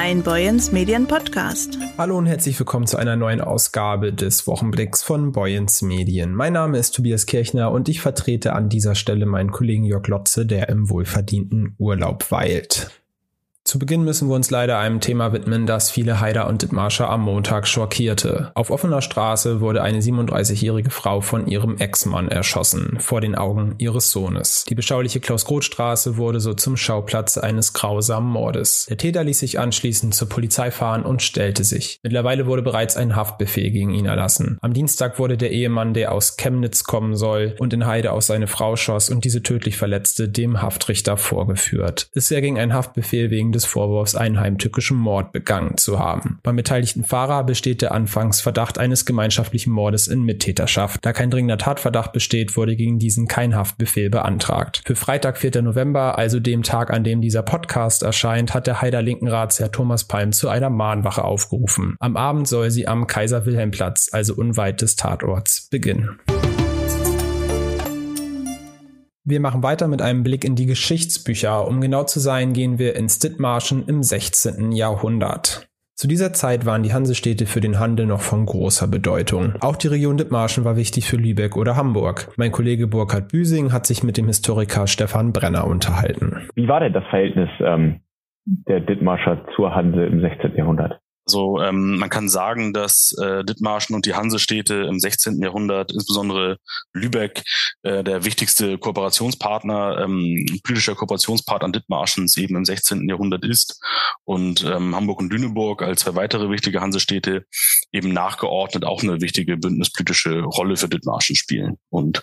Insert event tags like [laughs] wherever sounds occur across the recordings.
ein Boyens Medien Podcast. Hallo und herzlich willkommen zu einer neuen Ausgabe des Wochenblicks von Boyens Medien. Mein Name ist Tobias Kirchner und ich vertrete an dieser Stelle meinen Kollegen Jörg Lotze, der im wohlverdienten Urlaub weilt. Zu Beginn müssen wir uns leider einem Thema widmen, das viele Haider und Dithmarscher am Montag schockierte. Auf offener Straße wurde eine 37-jährige Frau von ihrem Ex-Mann erschossen, vor den Augen ihres Sohnes. Die beschauliche Klaus-Groth-Straße wurde so zum Schauplatz eines grausamen Mordes. Der Täter ließ sich anschließend zur Polizei fahren und stellte sich. Mittlerweile wurde bereits ein Haftbefehl gegen ihn erlassen. Am Dienstag wurde der Ehemann, der aus Chemnitz kommen soll und in Heide auf seine Frau schoss und diese tödlich verletzte, dem Haftrichter vorgeführt. Es erging ein Haftbefehl wegen des des Vorwurfs, einen heimtückischen Mord begangen zu haben. Beim beteiligten Fahrer besteht der Anfangsverdacht eines gemeinschaftlichen Mordes in Mittäterschaft. Da kein dringender Tatverdacht besteht, wurde gegen diesen kein Haftbefehl beantragt. Für Freitag, 4. November, also dem Tag, an dem dieser Podcast erscheint, hat der Heider Linkenratsherr Thomas Palm zu einer Mahnwache aufgerufen. Am Abend soll sie am Kaiser-Wilhelm-Platz, also unweit des Tatorts, beginnen. Wir machen weiter mit einem Blick in die Geschichtsbücher. Um genau zu sein, gehen wir ins Dithmarschen im 16. Jahrhundert. Zu dieser Zeit waren die Hansestädte für den Handel noch von großer Bedeutung. Auch die Region Dithmarschen war wichtig für Lübeck oder Hamburg. Mein Kollege Burkhard Büsing hat sich mit dem Historiker Stefan Brenner unterhalten. Wie war denn das Verhältnis ähm, der Dithmarscher zur Hanse im 16. Jahrhundert? Also ähm, man kann sagen, dass äh, Dithmarschen und die Hansestädte im 16. Jahrhundert, insbesondere Lübeck, äh, der wichtigste Kooperationspartner, ähm, politischer Kooperationspartner Dithmarschens eben im 16. Jahrhundert ist und ähm, Hamburg und Lüneburg als zwei weitere wichtige Hansestädte eben nachgeordnet auch eine wichtige bündnispolitische Rolle für Dithmarschen spielen. Und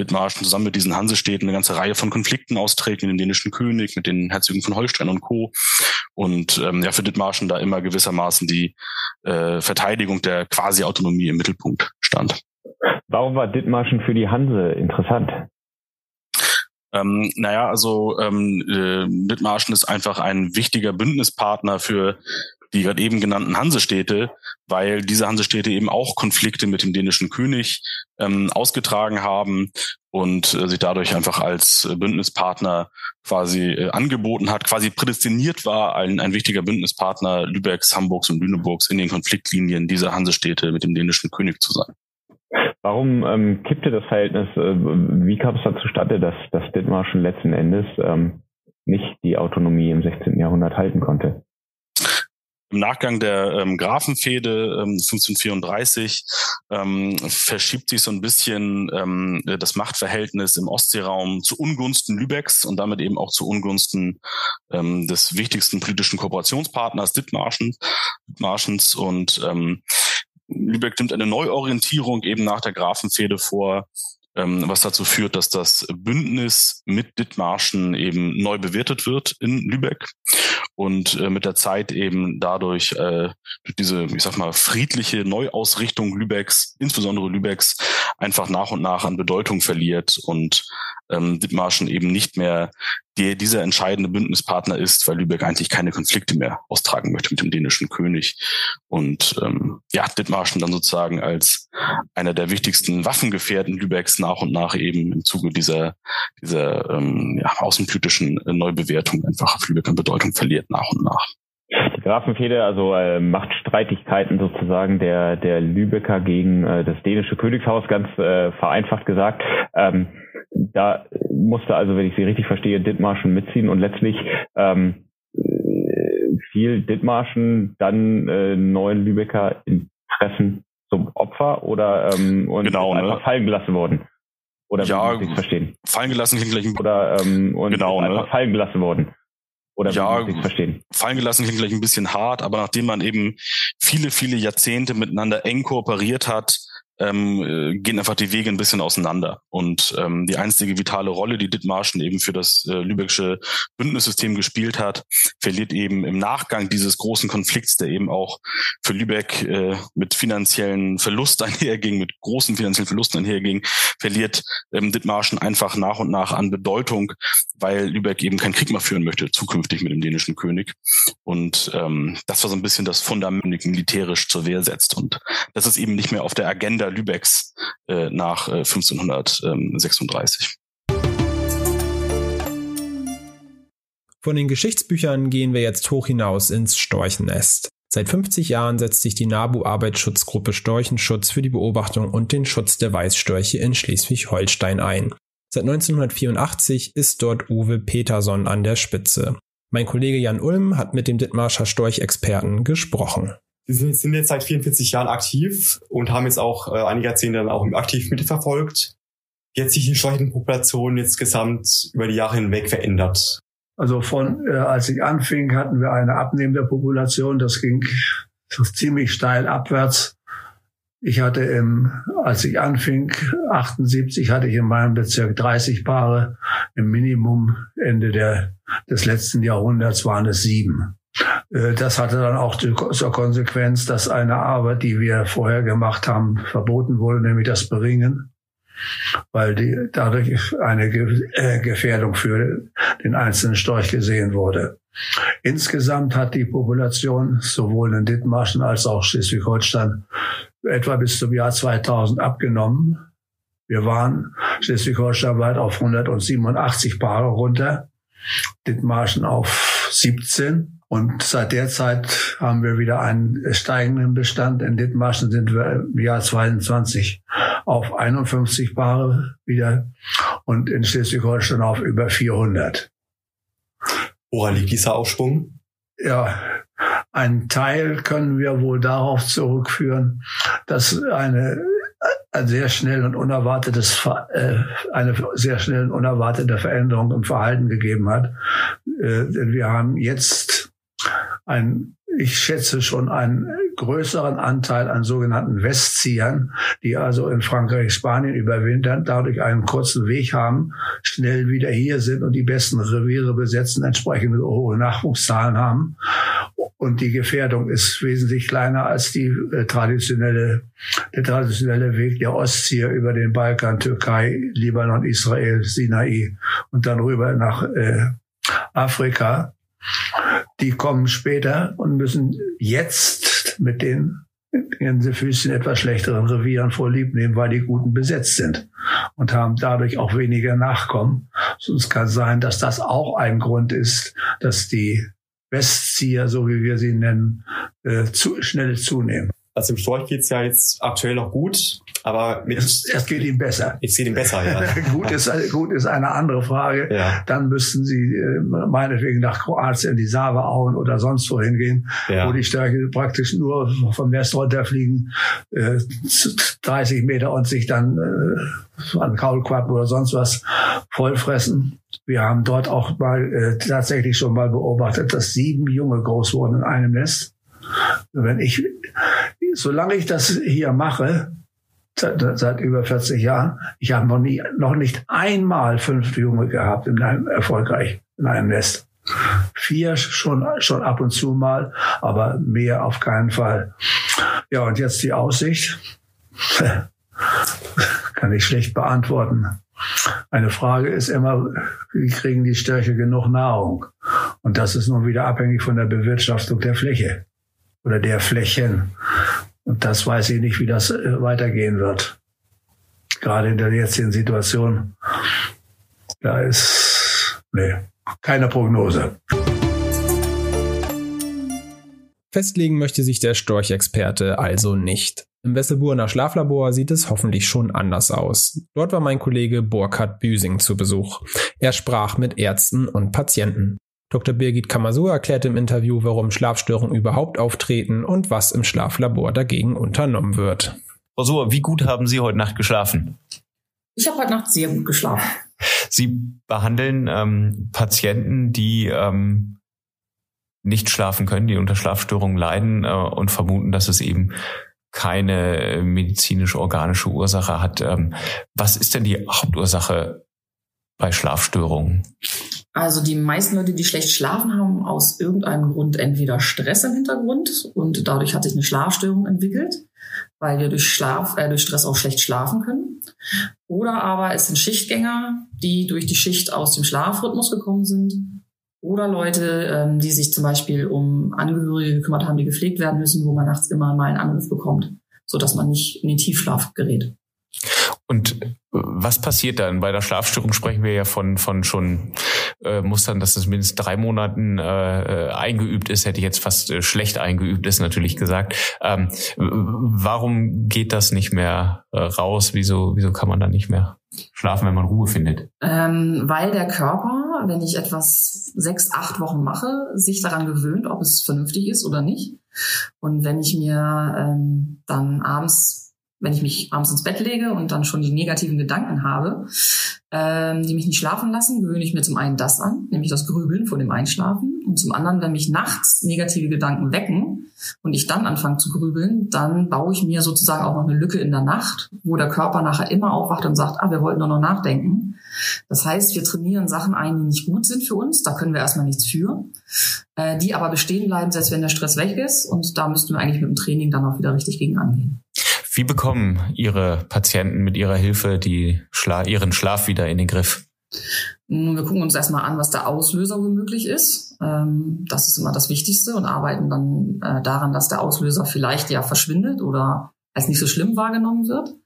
Dithmarschen zusammen mit diesen Hansestädten eine ganze Reihe von Konflikten austrägt mit dem dänischen König, mit den Herzögen von Holstein und Co. Und ähm, ja, für Dithmarschen da immer gewissermaßen die äh, Verteidigung der Quasi-Autonomie im Mittelpunkt stand. Warum war Dithmarschen für die Hanse interessant? Ähm, naja, also ähm, äh, Dithmarschen ist einfach ein wichtiger Bündnispartner für die gerade eben genannten Hansestädte, weil diese Hansestädte eben auch Konflikte mit dem dänischen König ähm, ausgetragen haben und äh, sich dadurch einfach als Bündnispartner quasi äh, angeboten hat, quasi prädestiniert war, ein, ein wichtiger Bündnispartner Lübecks, Hamburgs und Lüneburgs in den Konfliktlinien dieser Hansestädte mit dem dänischen König zu sein. Warum ähm, kippte das Verhältnis? Äh, wie kam es da zustande, dass, dass Dithmarschen letzten Endes ähm, nicht die Autonomie im 16. Jahrhundert halten konnte? Im Nachgang der ähm, Grafenfehde ähm, 1534 ähm, verschiebt sich so ein bisschen ähm, das Machtverhältnis im Ostseeraum zu Ungunsten Lübecks und damit eben auch zu Ungunsten ähm, des wichtigsten politischen Kooperationspartners Dithmarschens. Dithmarschens und ähm, Lübeck nimmt eine Neuorientierung eben nach der Grafenfehde vor, ähm, was dazu führt, dass das Bündnis mit Dithmarschen eben neu bewertet wird in Lübeck und äh, mit der Zeit eben dadurch äh, durch diese, ich sag mal, friedliche Neuausrichtung Lübecks, insbesondere Lübecks, einfach nach und nach an Bedeutung verliert und ähm, Dithmarschen eben nicht mehr der dieser entscheidende Bündnispartner ist, weil Lübeck eigentlich keine Konflikte mehr austragen möchte mit dem dänischen König. Und ähm, ja, Dithmarschen dann sozusagen als einer der wichtigsten Waffengefährten Lübecks nach und nach eben im Zuge dieser, dieser ähm, ja, außenpolitischen Neubewertung einfach auf Lübeck an Bedeutung verliert nach und nach. Die Grafenfehde, also äh, Machtstreitigkeiten sozusagen der, der Lübecker gegen äh, das dänische Königshaus, ganz äh, vereinfacht gesagt. Ähm, da musste also, wenn ich Sie richtig verstehe, Dithmarschen mitziehen und letztlich ähm, fiel Dithmarschen dann äh, neuen Lübecker Interessen zum Opfer oder ähm, und genau, einfach ne? fallen gelassen worden? Oder ja, ich verstehen? Fallen gelassen klingt gleich ein Oder ähm, und genau, einfach ne? fallen gelassen worden. Oder ja, verstehen? fallen gelassen klingt gleich ein bisschen hart, aber nachdem man eben viele, viele Jahrzehnte miteinander eng kooperiert hat, ähm, äh, gehen einfach die Wege ein bisschen auseinander. Und ähm, die einzige vitale Rolle, die Dithmarschen eben für das äh, lübecksche Bündnissystem gespielt hat, verliert eben im Nachgang dieses großen Konflikts, der eben auch für Lübeck äh, mit finanziellen Verlusten [laughs] einherging, mit großen finanziellen Verlusten einherging, verliert ähm, Dithmarschen einfach nach und nach an Bedeutung, weil Lübeck eben keinen Krieg mehr führen möchte, zukünftig mit dem dänischen König. Und ähm, das war so ein bisschen das Fundament, militärisch zur Wehr setzt. Und das ist eben nicht mehr auf der Agenda Lübecks äh, nach äh, 1536. Von den Geschichtsbüchern gehen wir jetzt hoch hinaus ins Storchennest. Seit 50 Jahren setzt sich die NABU-Arbeitsschutzgruppe Storchenschutz für die Beobachtung und den Schutz der Weißstörche in Schleswig-Holstein ein. Seit 1984 ist dort Uwe Peterson an der Spitze. Mein Kollege Jan Ulm hat mit dem Dithmarscher Storchexperten gesprochen. Wir sind jetzt seit 44 Jahren aktiv und haben jetzt auch äh, einige Jahrzehnte dann auch aktiv mitverfolgt. Hat sich die Storchenpopulation insgesamt über die Jahre hinweg verändert? Also von, äh, als ich anfing, hatten wir eine abnehmende Population. Das ging ziemlich steil abwärts. Ich hatte im, als ich anfing, 78, hatte ich in meinem Bezirk 30 Paare. Im Minimum Ende der, des letzten Jahrhunderts waren es sieben. Äh, das hatte dann auch zur Konsequenz, dass eine Arbeit, die wir vorher gemacht haben, verboten wurde, nämlich das Beringen weil die, dadurch eine äh, Gefährdung für den einzelnen Storch gesehen wurde. Insgesamt hat die Population sowohl in Dithmarschen als auch Schleswig-Holstein etwa bis zum Jahr 2000 abgenommen. Wir waren Schleswig-Holstein weit auf 187 Paare runter, Dithmarschen auf 17. Und seit der Zeit haben wir wieder einen steigenden Bestand. In Dithmarschen sind wir im Jahr 22 auf 51 Paare wieder und in Schleswig-Holstein auf über 400. Woran liegt dieser Aufschwung? Ja, ein Teil können wir wohl darauf zurückführen, dass eine ein sehr schnell und unerwartetes, äh, eine sehr schnell und unerwartete Veränderung im Verhalten gegeben hat. Äh, denn wir haben jetzt ein, ich schätze schon einen größeren Anteil an sogenannten Westziehern, die also in Frankreich, Spanien überwintern, dadurch einen kurzen Weg haben, schnell wieder hier sind und die besten Reviere besetzen, entsprechende hohe Nachwuchszahlen haben. Und die Gefährdung ist wesentlich kleiner als die äh, traditionelle, der traditionelle Weg der Ostzieher über den Balkan, Türkei, Libanon, Israel, Sinai und dann rüber nach äh, Afrika die kommen später und müssen jetzt mit den Gänsefüßchen etwas schlechteren Revieren vorlieb nehmen, weil die Guten besetzt sind und haben dadurch auch weniger Nachkommen. Sonst kann sein, dass das auch ein Grund ist, dass die Westzieher, so wie wir sie nennen, äh, zu, schnell zunehmen. Also im Storch geht's ja jetzt aktuell noch gut, aber mit es, es geht ihm besser. Es geht ihm besser, ja. [laughs] gut, ist, gut ist eine andere Frage. Ja. Dann müssten Sie äh, meinetwegen nach Kroatien, die Sava-Auen oder sonst wohin gehen, ja. wo die Stärke praktisch nur vom West runterfliegen, äh, 30 Meter und sich dann äh, an Kaulquappen oder sonst was vollfressen. Wir haben dort auch mal äh, tatsächlich schon mal beobachtet, dass sieben Junge groß wurden in einem Nest. Wenn ich, solange ich das hier mache, seit, seit über 40 Jahren, ich habe noch noch nicht einmal fünf Junge gehabt in einem erfolgreich in einem Nest. Vier schon, schon ab und zu mal, aber mehr auf keinen Fall. Ja, und jetzt die Aussicht. [laughs] Kann ich schlecht beantworten. Eine Frage ist immer, wie kriegen die Störche genug Nahrung? Und das ist nun wieder abhängig von der Bewirtschaftung der Fläche oder der Flächen. Und das weiß ich nicht, wie das äh, weitergehen wird. Gerade in der jetzigen Situation. Da ist, nee, keine Prognose. Festlegen möchte sich der Storchexperte also nicht. Im Wesselburner Schlaflabor sieht es hoffentlich schon anders aus. Dort war mein Kollege Burkhard Büsing zu Besuch. Er sprach mit Ärzten und Patienten. Dr. Birgit Kamasur erklärt im Interview, warum Schlafstörungen überhaupt auftreten und was im Schlaflabor dagegen unternommen wird. Frau Suhr, wie gut haben Sie heute Nacht geschlafen? Ich habe heute Nacht sehr gut geschlafen. Sie behandeln ähm, Patienten, die ähm, nicht schlafen können, die unter Schlafstörungen leiden äh, und vermuten, dass es eben keine medizinische organische Ursache hat. Ähm, was ist denn die Hauptursache bei Schlafstörungen? Also die meisten Leute, die schlecht schlafen, haben aus irgendeinem Grund entweder Stress im Hintergrund und dadurch hat sich eine Schlafstörung entwickelt, weil wir durch Schlaf, äh, durch Stress auch schlecht schlafen können. Oder aber es sind Schichtgänger, die durch die Schicht aus dem Schlafrhythmus gekommen sind. Oder Leute, ähm, die sich zum Beispiel um Angehörige gekümmert haben, die gepflegt werden müssen, wo man nachts immer mal einen Anruf bekommt, so dass man nicht in den Tiefschlaf gerät. Und was passiert dann? Bei der Schlafstörung sprechen wir ja von, von schon äh, Mustern, dass es mindestens drei Monaten äh, eingeübt ist, hätte ich jetzt fast äh, schlecht eingeübt ist, natürlich gesagt. Ähm, warum geht das nicht mehr äh, raus? Wieso, wieso kann man da nicht mehr schlafen, wenn man Ruhe findet? Ähm, weil der Körper, wenn ich etwas sechs, acht Wochen mache, sich daran gewöhnt, ob es vernünftig ist oder nicht. Und wenn ich mir ähm, dann abends wenn ich mich abends ins Bett lege und dann schon die negativen Gedanken habe, ähm, die mich nicht schlafen lassen, gewöhne ich mir zum einen das an, nämlich das Grübeln vor dem Einschlafen. Und zum anderen, wenn mich nachts negative Gedanken wecken und ich dann anfange zu grübeln, dann baue ich mir sozusagen auch noch eine Lücke in der Nacht, wo der Körper nachher immer aufwacht und sagt, ah, wir wollten nur noch nachdenken. Das heißt, wir trainieren Sachen ein, die nicht gut sind für uns. Da können wir erstmal nichts für. Äh, die aber bestehen bleiben, selbst wenn der Stress weg ist. Und da müssten wir eigentlich mit dem Training dann auch wieder richtig gegen angehen. Wie bekommen Ihre Patienten mit Ihrer Hilfe die Schla ihren Schlaf wieder in den Griff? Wir gucken uns erstmal an, was der Auslöser womöglich ist. Ähm, das ist immer das Wichtigste und arbeiten dann äh, daran, dass der Auslöser vielleicht ja verschwindet oder als nicht so schlimm wahrgenommen wird.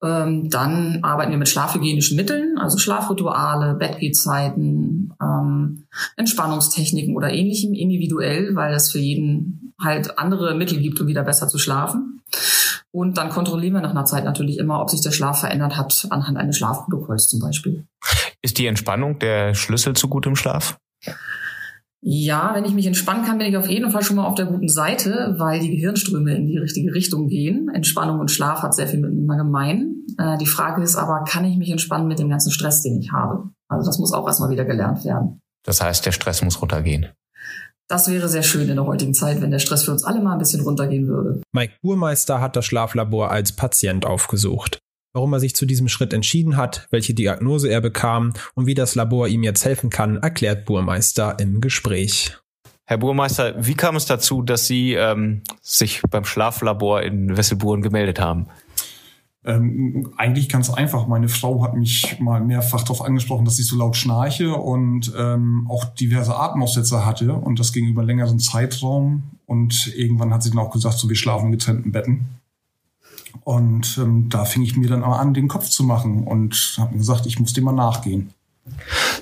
Ähm, dann arbeiten wir mit schlafhygienischen Mitteln, also Schlafrituale, Bettgehzeiten, ähm, Entspannungstechniken oder ähnlichem individuell, weil es für jeden halt andere Mittel gibt, um wieder besser zu schlafen. Und dann kontrollieren wir nach einer Zeit natürlich immer, ob sich der Schlaf verändert hat, anhand eines Schlafprotokolls zum Beispiel. Ist die Entspannung der Schlüssel zu gutem Schlaf? Ja, wenn ich mich entspannen kann, bin ich auf jeden Fall schon mal auf der guten Seite, weil die Gehirnströme in die richtige Richtung gehen. Entspannung und Schlaf hat sehr viel miteinander gemein. Äh, die Frage ist aber, kann ich mich entspannen mit dem ganzen Stress, den ich habe? Also das muss auch erstmal wieder gelernt werden. Das heißt, der Stress muss runtergehen. Das wäre sehr schön in der heutigen Zeit, wenn der Stress für uns alle mal ein bisschen runtergehen würde. Mike Burmeister hat das Schlaflabor als Patient aufgesucht. Warum er sich zu diesem Schritt entschieden hat, welche Diagnose er bekam und wie das Labor ihm jetzt helfen kann, erklärt Burmeister im Gespräch. Herr Burmeister, wie kam es dazu, dass Sie ähm, sich beim Schlaflabor in Wesselburen gemeldet haben? Ähm, eigentlich ganz einfach. Meine Frau hat mich mal mehrfach darauf angesprochen, dass ich so laut schnarche und ähm, auch diverse Atemaussetzer hatte und das ging über längeren Zeitraum. Und irgendwann hat sie dann auch gesagt, so wir schlafen in getrennten Betten. Und ähm, da fing ich mir dann aber an, den Kopf zu machen und habe gesagt, ich muss dem mal nachgehen.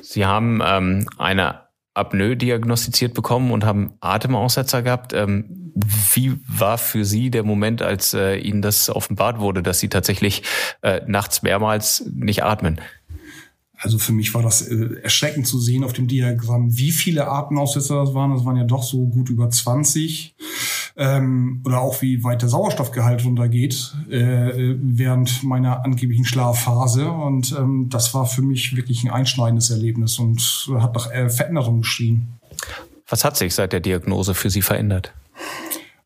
Sie haben ähm, eine Apnoe diagnostiziert bekommen und haben Atemaussetzer gehabt. Ähm, wie war für Sie der Moment, als äh, Ihnen das offenbart wurde, dass Sie tatsächlich äh, nachts mehrmals nicht atmen? Also für mich war das äh, erschreckend zu sehen auf dem Diagramm, wie viele Atemaussetzer das waren. Das waren ja doch so gut über 20. Ähm, oder auch wie weit der Sauerstoffgehalt runtergeht äh, während meiner angeblichen Schlafphase. Und ähm, das war für mich wirklich ein einschneidendes Erlebnis und hat nach äh, Veränderung geschrien. Was hat sich seit der Diagnose für Sie verändert?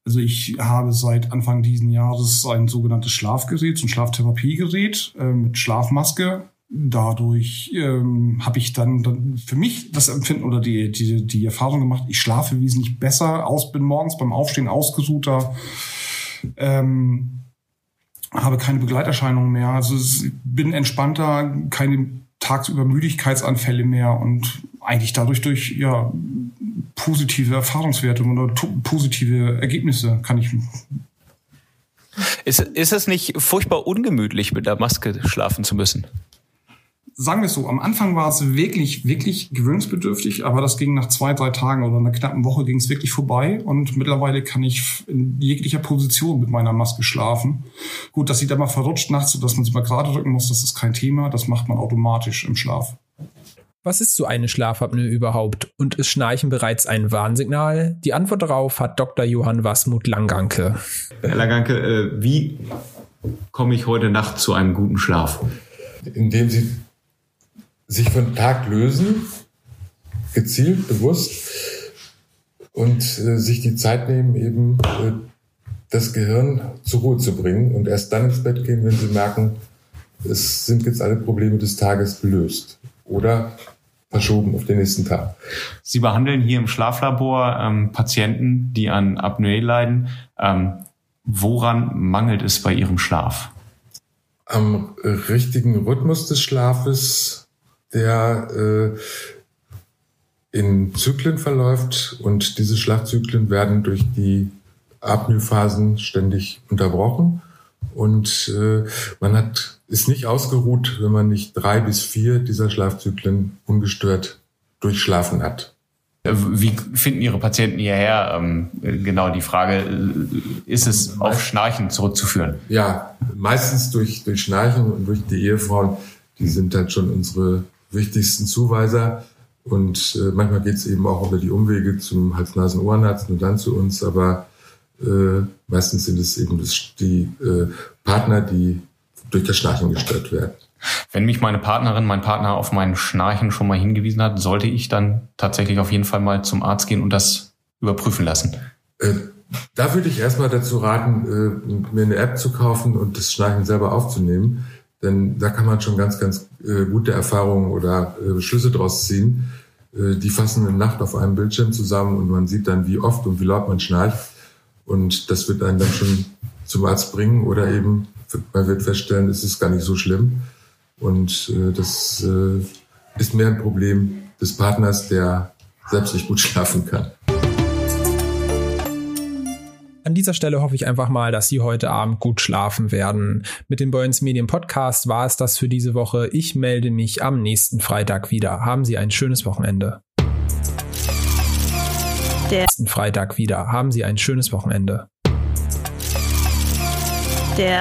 Also ich habe seit Anfang diesen Jahres ein sogenanntes Schlafgerät, ein Schlaftherapiegerät äh, mit Schlafmaske dadurch ähm, habe ich dann, dann für mich das Empfinden oder die, die, die Erfahrung gemacht, ich schlafe wesentlich besser aus, bin morgens beim Aufstehen ausgesuchter, ähm, habe keine Begleiterscheinungen mehr, also bin entspannter, keine tagsüber Müdigkeitsanfälle mehr und eigentlich dadurch durch ja positive Erfahrungswerte oder positive Ergebnisse kann ich ist, ist es nicht furchtbar ungemütlich, mit der Maske schlafen zu müssen? Sagen wir es so, am Anfang war es wirklich, wirklich gewöhnungsbedürftig, aber das ging nach zwei, drei Tagen oder einer knappen Woche ging es wirklich vorbei und mittlerweile kann ich in jeglicher Position mit meiner Maske schlafen. Gut, dass sie da mal verrutscht nachts, dass man sie mal gerade drücken muss, das ist kein Thema, das macht man automatisch im Schlaf. Was ist so eine Schlafapnoe überhaupt und ist Schnarchen bereits ein Warnsignal? Die Antwort darauf hat Dr. Johann Wasmut Langanke. Herr Langanke, äh, wie komme ich heute Nacht zu einem guten Schlaf? Indem Sie sich von Tag lösen, gezielt, bewusst und äh, sich die Zeit nehmen, eben äh, das Gehirn zur Ruhe zu bringen und erst dann ins Bett gehen, wenn sie merken, es sind jetzt alle Probleme des Tages gelöst oder verschoben auf den nächsten Tag. Sie behandeln hier im Schlaflabor ähm, Patienten, die an Apnoe leiden. Ähm, woran mangelt es bei ihrem Schlaf? Am richtigen Rhythmus des Schlafes, der äh, in Zyklen verläuft und diese Schlafzyklen werden durch die Apnoe-Phasen ständig unterbrochen und äh, man hat ist nicht ausgeruht, wenn man nicht drei bis vier dieser Schlafzyklen ungestört durchschlafen hat. Äh, wie finden Ihre Patienten hierher? Ähm, genau die Frage, äh, ist es auf Schnarchen zurückzuführen? Ja, meistens durch, durch Schnarchen und durch die Ehefrauen. Die sind halt schon unsere wichtigsten Zuweiser. Und äh, manchmal geht es eben auch über die Umwege zum Hals-Nasen-Ohrenarzt und dann zu uns. Aber äh, meistens sind es eben das, die äh, Partner, die durch das Schnarchen gestört werden. Wenn mich meine Partnerin, mein Partner auf mein Schnarchen schon mal hingewiesen hat, sollte ich dann tatsächlich auf jeden Fall mal zum Arzt gehen und das überprüfen lassen. Äh, da würde ich erstmal dazu raten, äh, mir eine App zu kaufen und das Schnarchen selber aufzunehmen. Denn da kann man schon ganz, ganz äh, gute Erfahrungen oder äh, Schlüsse draus ziehen. Äh, die fassen eine Nacht auf einem Bildschirm zusammen und man sieht dann, wie oft und wie laut man schnarcht. Und das wird einen dann schon zum Arzt bringen oder eben man wird feststellen, es ist gar nicht so schlimm. Und äh, das äh, ist mehr ein Problem des Partners, der selbst nicht gut schlafen kann. An dieser Stelle hoffe ich einfach mal, dass Sie heute Abend gut schlafen werden. Mit dem Boyens Medien Podcast war es das für diese Woche. Ich melde mich am nächsten Freitag wieder. Haben Sie ein schönes Wochenende. Der nächsten Freitag wieder. Haben Sie ein schönes Wochenende. Der